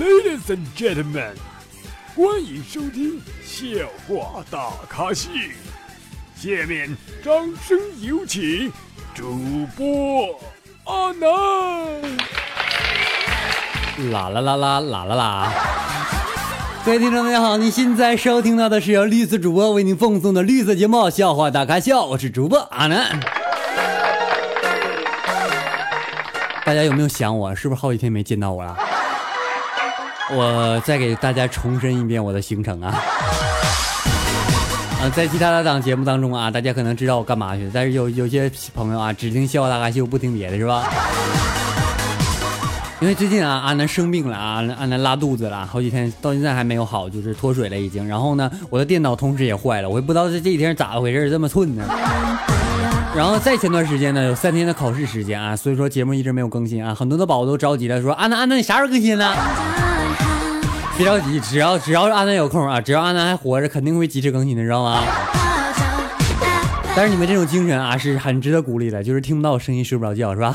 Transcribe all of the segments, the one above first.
Ladies and gentlemen，欢迎收听笑话大咖秀。下面掌声有请主播阿南。啦啦啦啦啦啦啦！各位听众大家好，您现在收听到的是由绿色主播为您奉送的绿色节目《笑话大咖秀》，我是主播阿南。大家有没有想我？是不是好几天没见到我了？我再给大家重申一遍我的行程啊！啊，在其他的档节目当中啊，大家可能知道我干嘛去，但是有有些朋友啊，只听笑话大咖秀，不听别的，是吧？因为最近啊，阿南生病了啊，阿南拉肚子了，好几天到现在还没有好，就是脱水了已经。然后呢，我的电脑同时也坏了，我也不知道这这几天咋回事，这么寸呢。然后再前段时间呢，有三天的考试时间啊，所以说节目一直没有更新啊，很多的宝宝都着急了，说阿南阿南你啥时候更新呢？别着急，只要只要是阿南有空啊，只要阿南还活着，肯定会及时更新的，知道吗？但是你们这种精神啊，是很值得鼓励的，就是听不到我声音睡不着觉，是吧？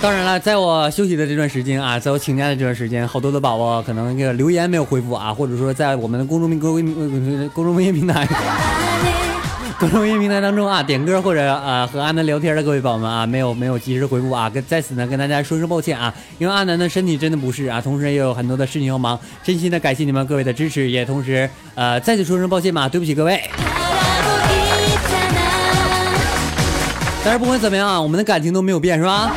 当然了，在我休息的这段时间啊，在我请假的这段时间，好多的宝宝可能那个留言没有回复啊，或者说在我们的公众微公公公众微信平台、公众音平台当中啊，点歌或者啊和阿南聊天的各位宝宝们啊，没有没有及时回复啊，跟在此呢跟大家说声抱歉啊，因为阿南的身体真的不适啊，同时也有很多的事情要忙，真心的感谢你们各位的支持，也同时呃再次说声抱歉嘛，对不起各位。但是不管怎么样啊，我们的感情都没有变，是吧？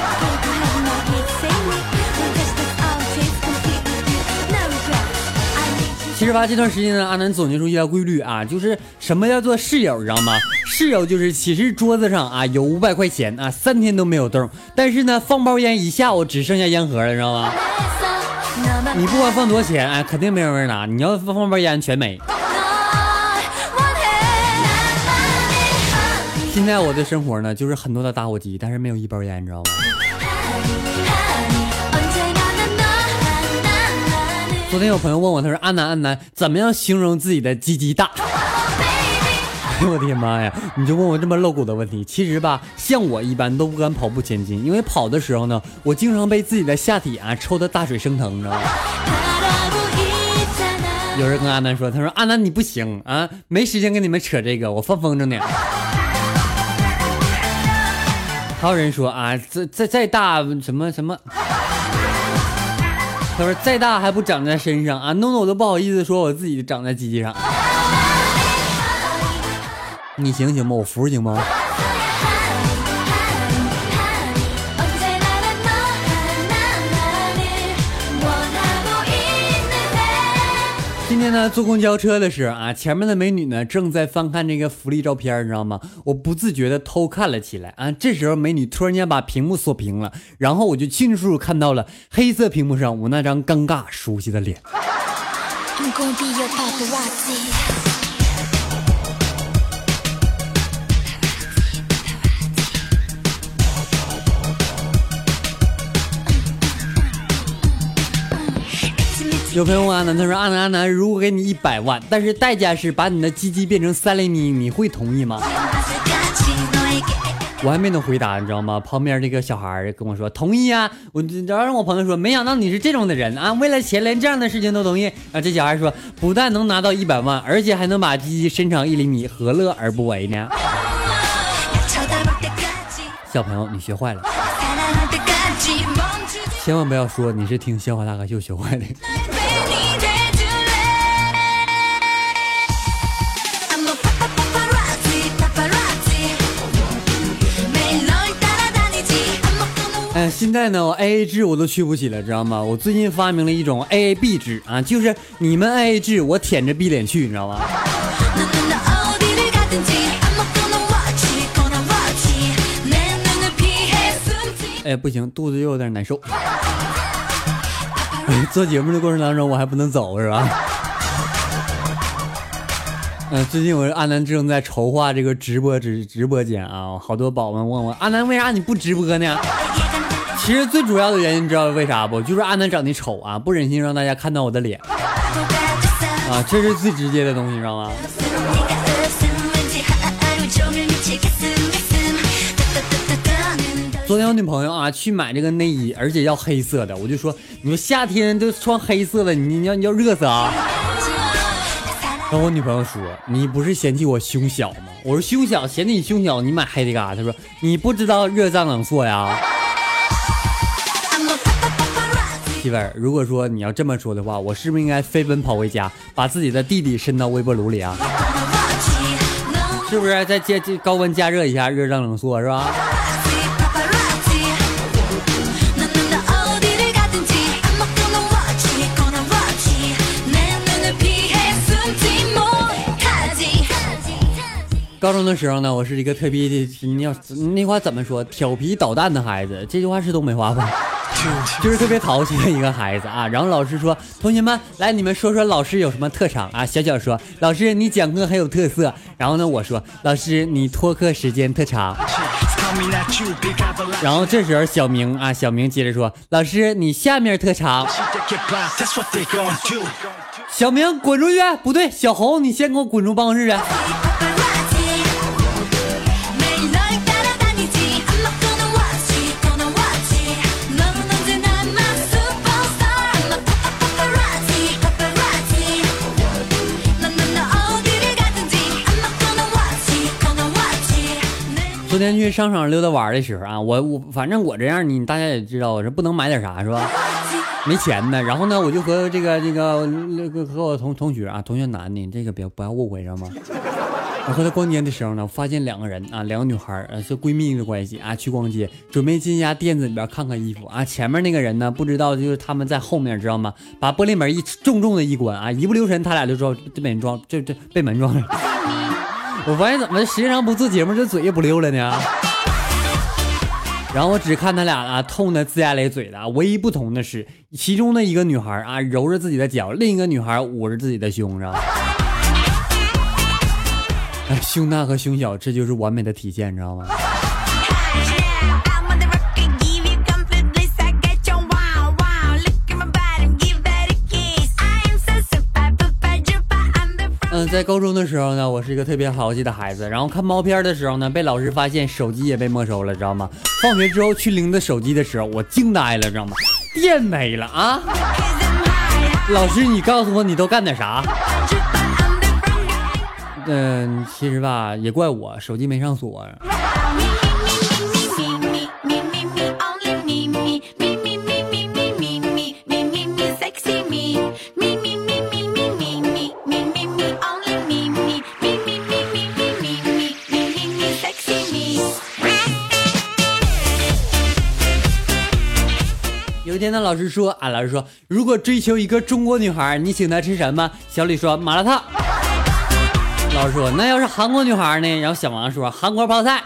其实吧，这段时间呢，阿南总结出一条规律啊，就是什么叫做室友，你知道吗？室友就是其实桌子上啊有五百块钱啊，三天都没有动，但是呢，放包烟一下午只剩下烟盒了，知道吗？你不管放多少钱，哎，肯定没有人拿。你要放放包烟，全没。现在我的生活呢，就是很多的打火机，但是没有一包烟，你知道吗？昨天有朋友问我，他说：“阿南，阿南，怎么样形容自己的鸡鸡大？” 哎呦我的妈呀！你就问我这么露骨的问题。其实吧，像我一般都不敢跑步前进，因为跑的时候呢，我经常被自己的下体啊抽的大水生疼，你知道吗？有人跟阿南说：“他说阿南你不行啊，没时间跟你们扯这个，我放风筝呢。”还有人说啊，再再再大什么什么。他说：“再大还不长在身上啊，弄得我都不好意思说我自己长在鸡鸡上。你行行吗？我服行吗？”天呢，坐公交车的时候啊，前面的美女呢正在翻看这个福利照片，你知道吗？我不自觉的偷看了起来啊。这时候美女突然间把屏幕锁屏了，然后我就迅速看到了黑色屏幕上我那张尴尬熟悉的脸。有朋友问阿南，他说：“阿南，阿南，如果给你一百万，但是代价是把你的鸡鸡变成三厘米，你会同意吗？”我还没能回答，你知道吗？旁边这个小孩跟我说：“同意啊！”我然后我朋友说：“没想到你是这种的人啊！为了钱连这样的事情都同意。”啊，这小孩说：“不但能拿到一百万，而且还能把鸡鸡伸长一厘米，何乐而不为呢？”小朋友，你学坏了，千万不要说你是听笑话大咖秀学坏的。现在呢，我 A A 制我都去不起了，知道吗？我最近发明了一种 A A B 制啊，就是你们 A A 制，我舔着逼脸去，你知道吗？哎，不行，肚子又有点难受。做节目的过程当中，我还不能走，是吧？嗯，最近我阿南正在筹划这个直播直直播间啊，好多宝宝们问我，阿南为啥你不直播呢？其实最主要的原因，你知道为啥不？就是阿南长得丑啊，不忍心让大家看到我的脸啊，这是最直接的东西，你知道吗？昨天我女朋友啊去买这个内衣，而且要黑色的，我就说，你说夏天都穿黑色的，你你要你要热死啊！然后我女朋友说，你不是嫌弃我胸小吗？我说胸小，嫌弃你胸小，你买黑的干啥？她说你不知道热胀冷缩呀。媳妇儿，如果说你要这么说的话，我是不是应该飞奔跑回家，把自己的弟弟伸到微波炉里啊？是不是再加高温加热一下，热胀冷缩是吧？高中的时候呢，我是一个特别的，你要那话怎么说？调皮捣蛋的孩子，这句话是东北话吧？就是特别淘气的一个孩子啊。然后老师说：“同学们，来，你们说说老师有什么特长啊？”小小说：“老师，你讲课很有特色。”然后呢，我说：“老师，你拖课时间特长。”然后这时候小明啊，小明接着说：“老师，你下面特长。”小明滚出去！不对，小红，你先给我滚出办公室去。昨天去商场溜达玩的时候啊，我我反正我这样，你大家也知道，我是不能买点啥是吧？没钱呢。然后呢，我就和这个这个和我同同学啊，同学男的，这个别不要误会知道吗？我和他逛街的时候呢，发现两个人啊，两个女孩呃是闺蜜的关系啊，去逛街，准备进一家店子里边看看衣服啊。前面那个人呢，不知道就是他们在后面知道吗？把玻璃门一重重的一关啊，一不留神他俩就撞被门撞，这这被门撞了。我发现怎么时间长不做节目，这嘴也不溜了呢？然后我只看他俩啊，痛的龇牙咧嘴的。唯一不同的是，其中的一个女孩啊揉着自己的脚，另一个女孩捂着自己的胸，是吧？胸大和胸小，这就是完美的体现，你知道吗？嗯，在高中的时候呢，我是一个特别豪气的孩子。然后看毛片的时候呢，被老师发现手机也被没收了，知道吗？放学之后去领的手机的时候，我惊呆了，知道吗？电没了啊！老师，你告诉我你都干点啥？嗯，其实吧，也怪我手机没上锁。天呢，老师说，啊，老师说，如果追求一个中国女孩，你请她吃什么？小李说麻辣烫。老师说，那要是韩国女孩呢？然后小王说韩国泡菜。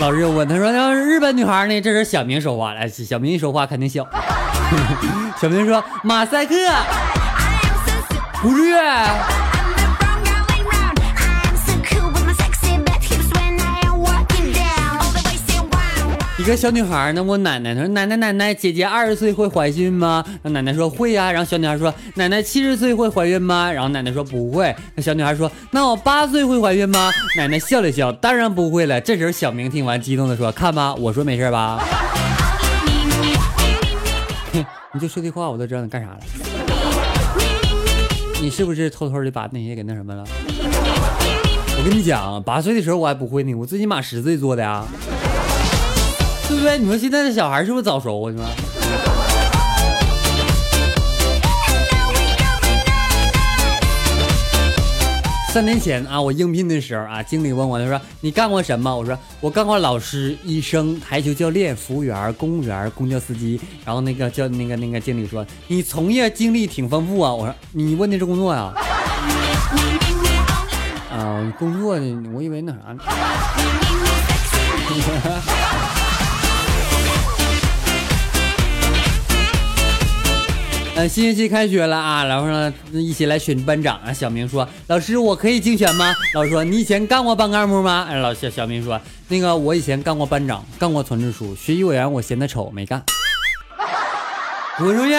老师又问他说，要是日本女孩呢？这时小明说话了，小明一说话肯定笑。小明说马赛克，不是。一个小女孩呢，问奶奶，她说：“奶奶，奶奶，姐姐二十岁会怀孕吗？”那奶奶说：“会呀。”然后小女孩说：“奶奶七十岁会怀孕吗？”然后奶奶说：“不会。”那小女孩说：“那我八岁会怀孕吗？”奶奶笑了笑：“当然不会了。”这时候小明听完，激动的说：“看吧，我说没事吧？” 你就说这话，我都知道你干啥了。你是不是偷偷的把那些给那什么了？我跟你讲，八岁的时候我还不会呢，我最起码十岁做的呀。对不对？你说现在的小孩是不是早熟啊？你说。三年前啊，我应聘的时候啊，经理问我，他说你干过什么？我说我干过老师、医生、台球教练、服务员、公务员、公交司机。然后那个叫那个那个经理说你从业经历挺丰富啊。我说你问的是工作呀？啊，工作呢？我以为那啥呢。新学期开学了啊，然后呢，一起来选班长啊。小明说：“老师，我可以竞选吗？”老师说：“你以前干过班干部吗？”哎，老小小明说：“那个我以前干过班长，干过团支书，学习委员我嫌他丑，没干。”滚出去！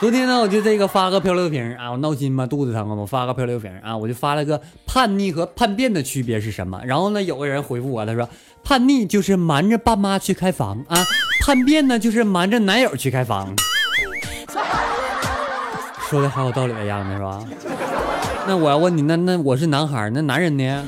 昨天呢，我就这个发个漂流瓶啊，我闹心嘛，肚子疼嘛，我发个漂流瓶啊，我就发了个叛逆和叛变的区别是什么？然后呢，有个人回复我，他说叛逆就是瞒着爸妈去开房啊，叛变呢就是瞒着男友去开房。说的好有道理的样子是吧？那我要问你，那那我是男孩，那男人呢？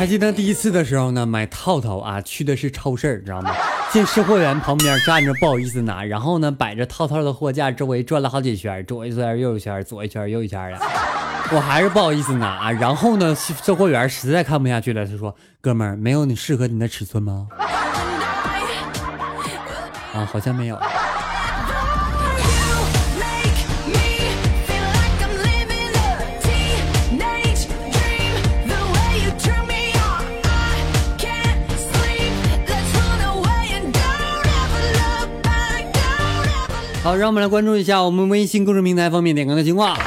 还记得第一次的时候呢，买套套啊，去的是超市，知道吗？见售货员旁边站着，不好意思拿，然后呢，摆着套套的货架周围转了好几圈，左一圈右一圈，左一圈右一圈的，我还是不好意思拿。然后呢，售货员实在看不下去了，他说：“哥们儿，没有你适合你的尺寸吗？” 啊，好像没有。好，让我们来关注一下我们微信公众平台方面点歌的情况。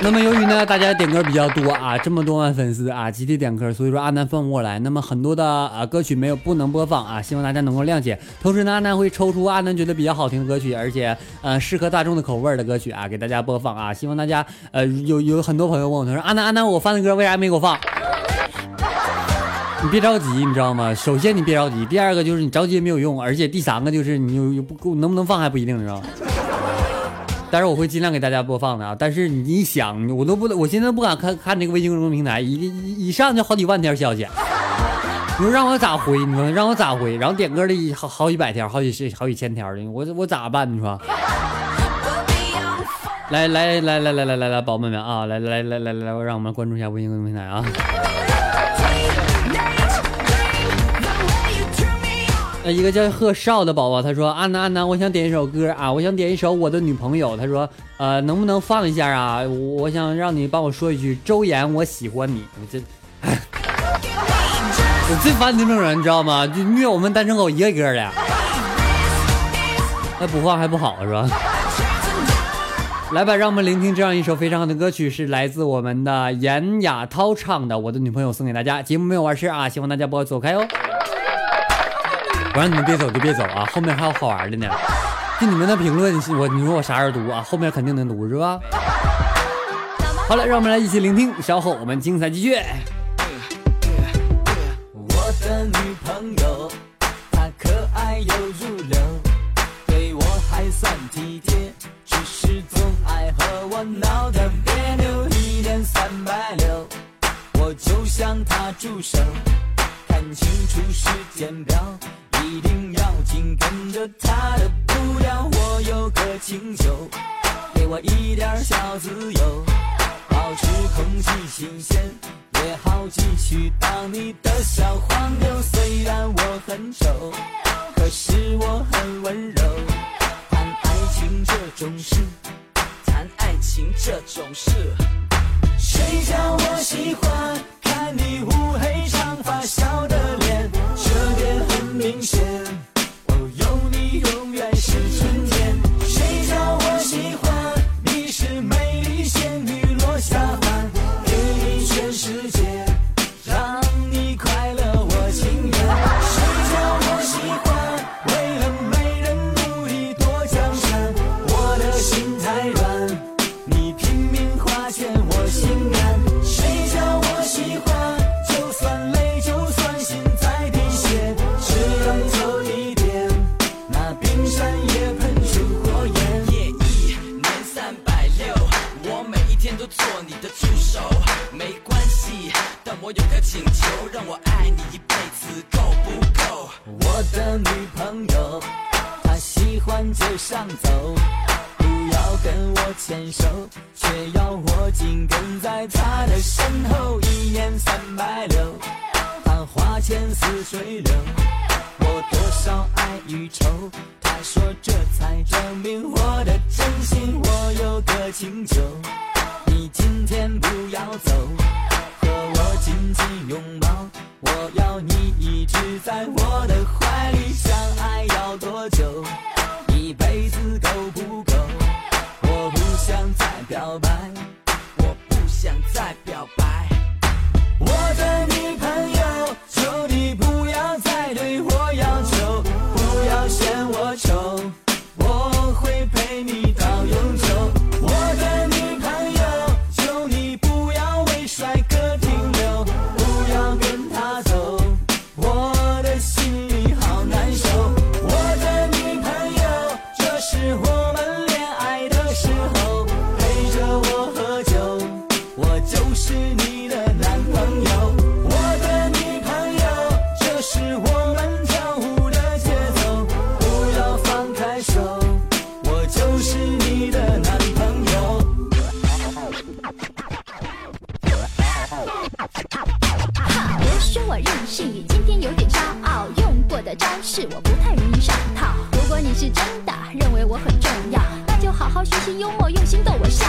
那么由于呢，大家点歌比较多啊，这么多万粉丝啊，集体点歌，所以说阿南放不过来。那么很多的啊歌曲没有不能播放啊，希望大家能够谅解。同时呢，阿南会抽出阿南觉得比较好听的歌曲，而且呃适合大众的口味的歌曲啊，给大家播放啊。希望大家呃有有很多朋友问我，他说阿南阿南，我放的歌为啥没给我放？你别着急，你知道吗？首先你别着急，第二个就是你着急也没有用，而且第三个就是你又又不够，能不能放还不一定，知道吗？但是我会尽量给大家播放的啊。但是你想，我都不，我现在不敢看看这个微信公众平台，一一一上就好几万条消息，你说让我咋回？你说让我咋回？然后点歌的好好几百条，好几十好几千条的，我我咋办？你说？来来来来来来来来，宝贝们啊，来来来来来，让我们关注一下微信公众平台啊。呃，一个叫贺少的宝宝，他说：“安南安南，我想点一首歌啊，我想点一首我的女朋友。”他说：“呃，能不能放一下啊？我想让你帮我说一句，周岩，我喜欢你。”我这，我最烦你这种人，你知道吗？就虐我们单身狗一个个的。那不放还不好是吧？来吧，让我们聆听这样一首非常好的歌曲，是来自我们的严雅涛唱的《我的女朋友》，送给大家。节目没有完事啊，希望大家不要走开哦。我让你们别走就别走啊，后面还有好玩的呢。就你们的评论，我你说我啥时候读啊？后面肯定能读是吧？好了，让我们来一起聆听，稍后我们精彩继续。我的女朋友，她可爱又入流，对我还算体贴，只是总爱和我闹得别扭，一点三百六，我就向她住手，看清楚时间表。一定要紧跟着他的步调，我有个请求，给我一点小自由，保持空气新鲜，也好继续当你的小黄牛。虽然我很丑，可是我很温柔。谈爱情这种事，谈爱情这种事，谁叫我喜欢看你乌黑长发笑的脸？Redemption. 不要跟我牵手，却要我紧跟在他的身后，一年三百六，她花钱似水流，我多少爱与愁，他说这才证明我的真心。我有个请求，你今天不要走，和我紧紧拥抱，我要你一直在我的怀里。相爱要多久？一辈子够不够？我不想再表白我不想再表白。我的女朋友求你不要再对我要求不要嫌我的招式我不太容易上套。如果你是真的认为我很重要那就好好学习幽默用心逗我笑。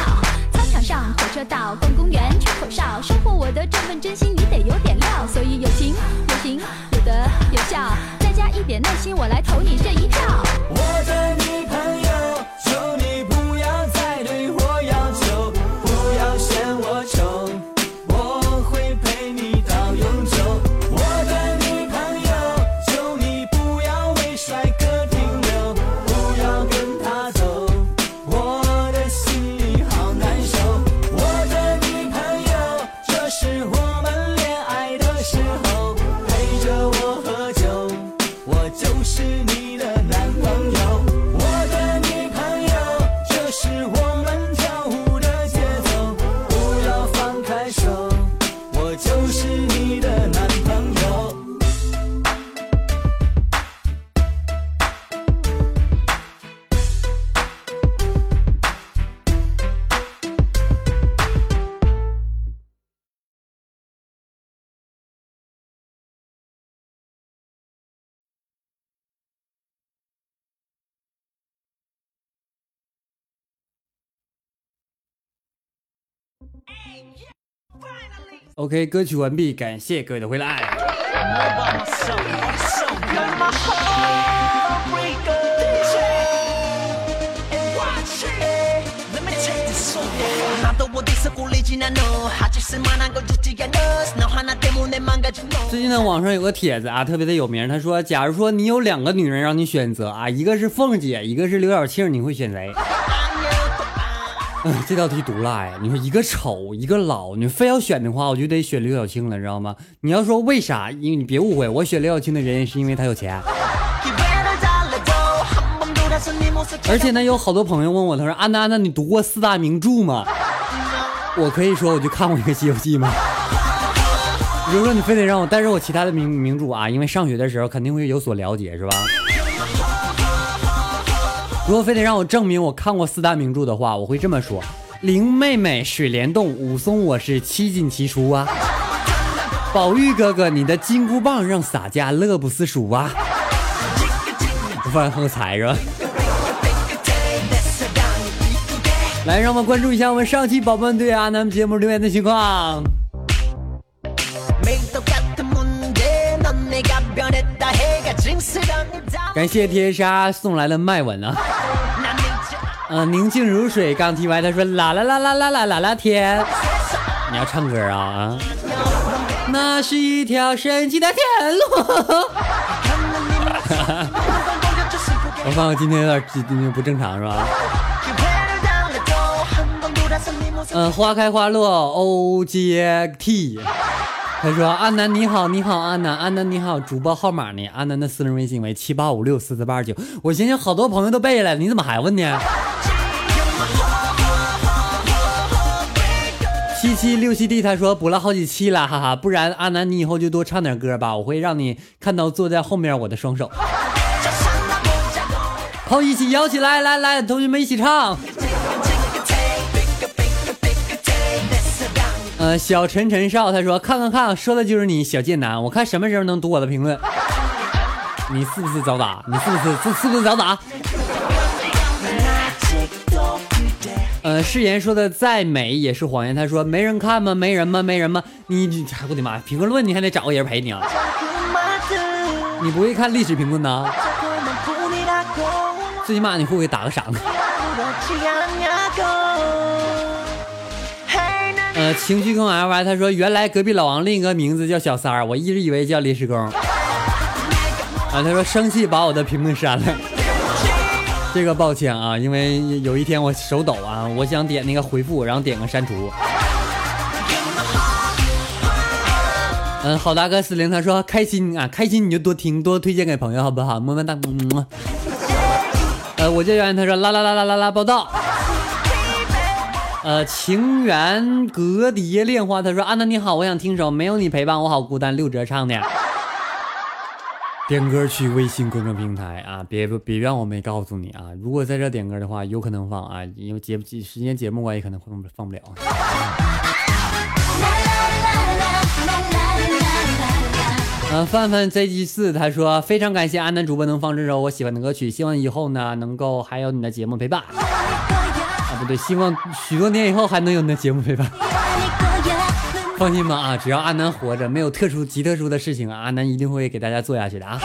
操场上火车道逛公园吹口哨收获我的这份真心你得有点料。所以有情有情有得有笑再加一点耐心我来投你这一票。我的女朋友 OK，歌曲完毕，感谢各位的回来。最近呢，网上有个帖子啊，特别的有名。他说，假如说你有两个女人让你选择啊，一个是凤姐，一个是刘晓庆，你会选谁？这道题毒辣呀！你说一个丑，一个老，你非要选的话，我就得选刘晓庆了，知道吗？你要说为啥？因为你别误会，我选刘晓庆的原因是因为她有钱。而且呢，有好多朋友问我，他说：“安娜，安娜，你读过四大名著吗？”我可以说，我就看过一个《西游记》吗？如果说你非得让我带入我其他的名名著啊，因为上学的时候肯定会有所了解，是吧？如果非得让我证明我看过四大名著的话，我会这么说：林妹妹水帘洞，武松我是七进七出啊；宝玉哥哥，你的金箍棒让洒家乐不思蜀啊。饭后财是吧？来，让我们关注一下我们上期宝宝们对阿南节目留言的情况。感谢天沙送来的麦吻啊！嗯、宁静如水刚听完，他说啦啦啦啦啦啦啦啦天，你要唱歌啊啊！那是一条神奇的天路。我发现今天有点今天不正常是吧？嗯，花开花落，O J T。他说：“阿南你好，你好，阿南，阿南你好，主播号码呢？阿南的私人微信为七八五六四四八二九。我寻思好多朋友都背了，你怎么还问呢？七七六七 D，他说补了好几期了，哈哈，不然阿南你以后就多唱点歌吧，我会让你看到坐在后面我的双手。好，一起摇起来，来来，同学们一起唱。呃，小陈陈少他说看看看，说的就是你小贱男，我看什么时候能读我的评论？你是不是早打？你是不是是是不是早打？呃，誓言说的再美也是谎言。他说没人看吗？没人吗？没人吗？你，我的妈！评论你还得找个人陪你啊？你不会看历史评论呐？最起码你会不会打个赏？呃，情绪控 L Y，他说原来隔壁老王另一个名字叫小三儿，我一直以为叫临时工。啊，他说生气把我的评论删了，这个抱歉啊，因为有一天我手抖啊，我想点那个回复，然后点个删除。嗯，好大哥四零他说开心啊，开心你就多听多推荐给朋友好不好？么么哒，么么。呃，我叫圆圆，他说啦啦啦啦啦啦报道。呃，情缘隔蝶恋花，他说：“安娜你好，我想听首《没有你陪伴我好孤单》，六哲唱的。”点歌去微信公众平台啊，别别怨我没告诉你啊！如果在这点歌的话，有可能放啊，因为节时间节目关系，可能放不放不了。呃，范范 ZG 四他说非常感谢安南主播能放这首我喜欢的歌曲，希望以后呢能够还有你的节目陪伴。啊，不对，希望许多年以后还能有你的节目陪伴。放心吧啊，只要阿南活着，没有特殊极特殊的事情啊，阿南一定会给大家做下去的啊。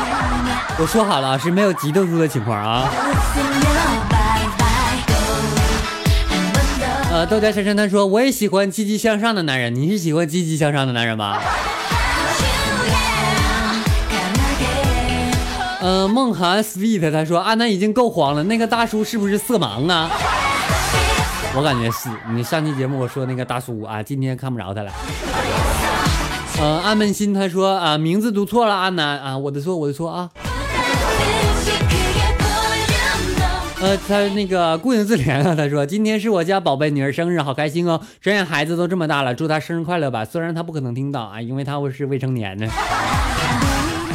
我说好了，是没有极特殊的情况啊。呃，豆家珊珊他说我也喜欢积极向上的男人，你是喜欢积极向上的男人吗？呃，梦涵 sweet 他说阿南已经够黄了，那个大叔是不是色盲啊？我感觉是你上期节目我说那个大叔啊，今天看不着他了。呃，安扪心他说啊，名字读错了，阿南啊，我的错，我的错啊。呃，他那个顾影自怜啊，他说今天是我家宝贝女儿生日，好开心哦！转眼孩子都这么大了，祝她生日快乐吧。虽然她不可能听到啊，因为她是未成年的。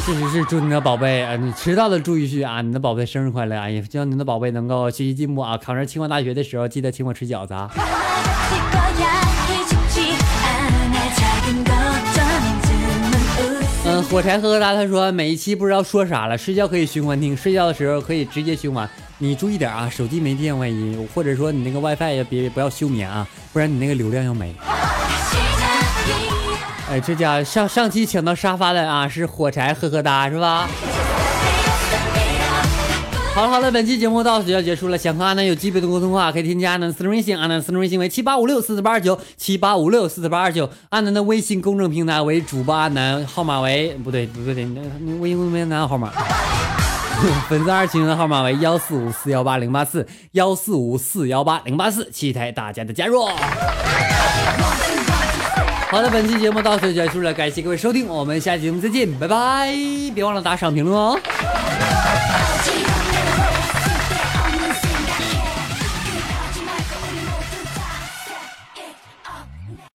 确实是祝你的宝贝啊，你迟到的祝一句啊，你的宝贝生日快乐啊！也希望你的宝贝能够学习进步啊，考上清华大学的时候记得请我吃饺子啊。嗯，火柴呵呵哒，他说每一期不知道说啥了，睡觉可以循环听，睡觉的时候可以直接循环。你注意点啊，手机没电万一，或者说你那个 WiFi 也别不要休眠啊，不然你那个流量要没。哎，这家上上期抢到沙发的啊，是火柴呵呵哒是吧？好了好了，本期节目到此就要结束了。想和阿南有基本的沟通话，可以添加阿南私人微信，阿南私人微信为七八五六四四八二九七八五六四四八二九。阿南的微信公众平台为主播阿南，号码为不对不对，那微信公众平台号码。粉丝二群的号码为幺四五四幺八零八四幺四五四幺八零八四，期待大家的加入。好的，本期节目到此结束了，感谢各位收听，我们下期节目再见，拜拜！别忘了打赏评论哦。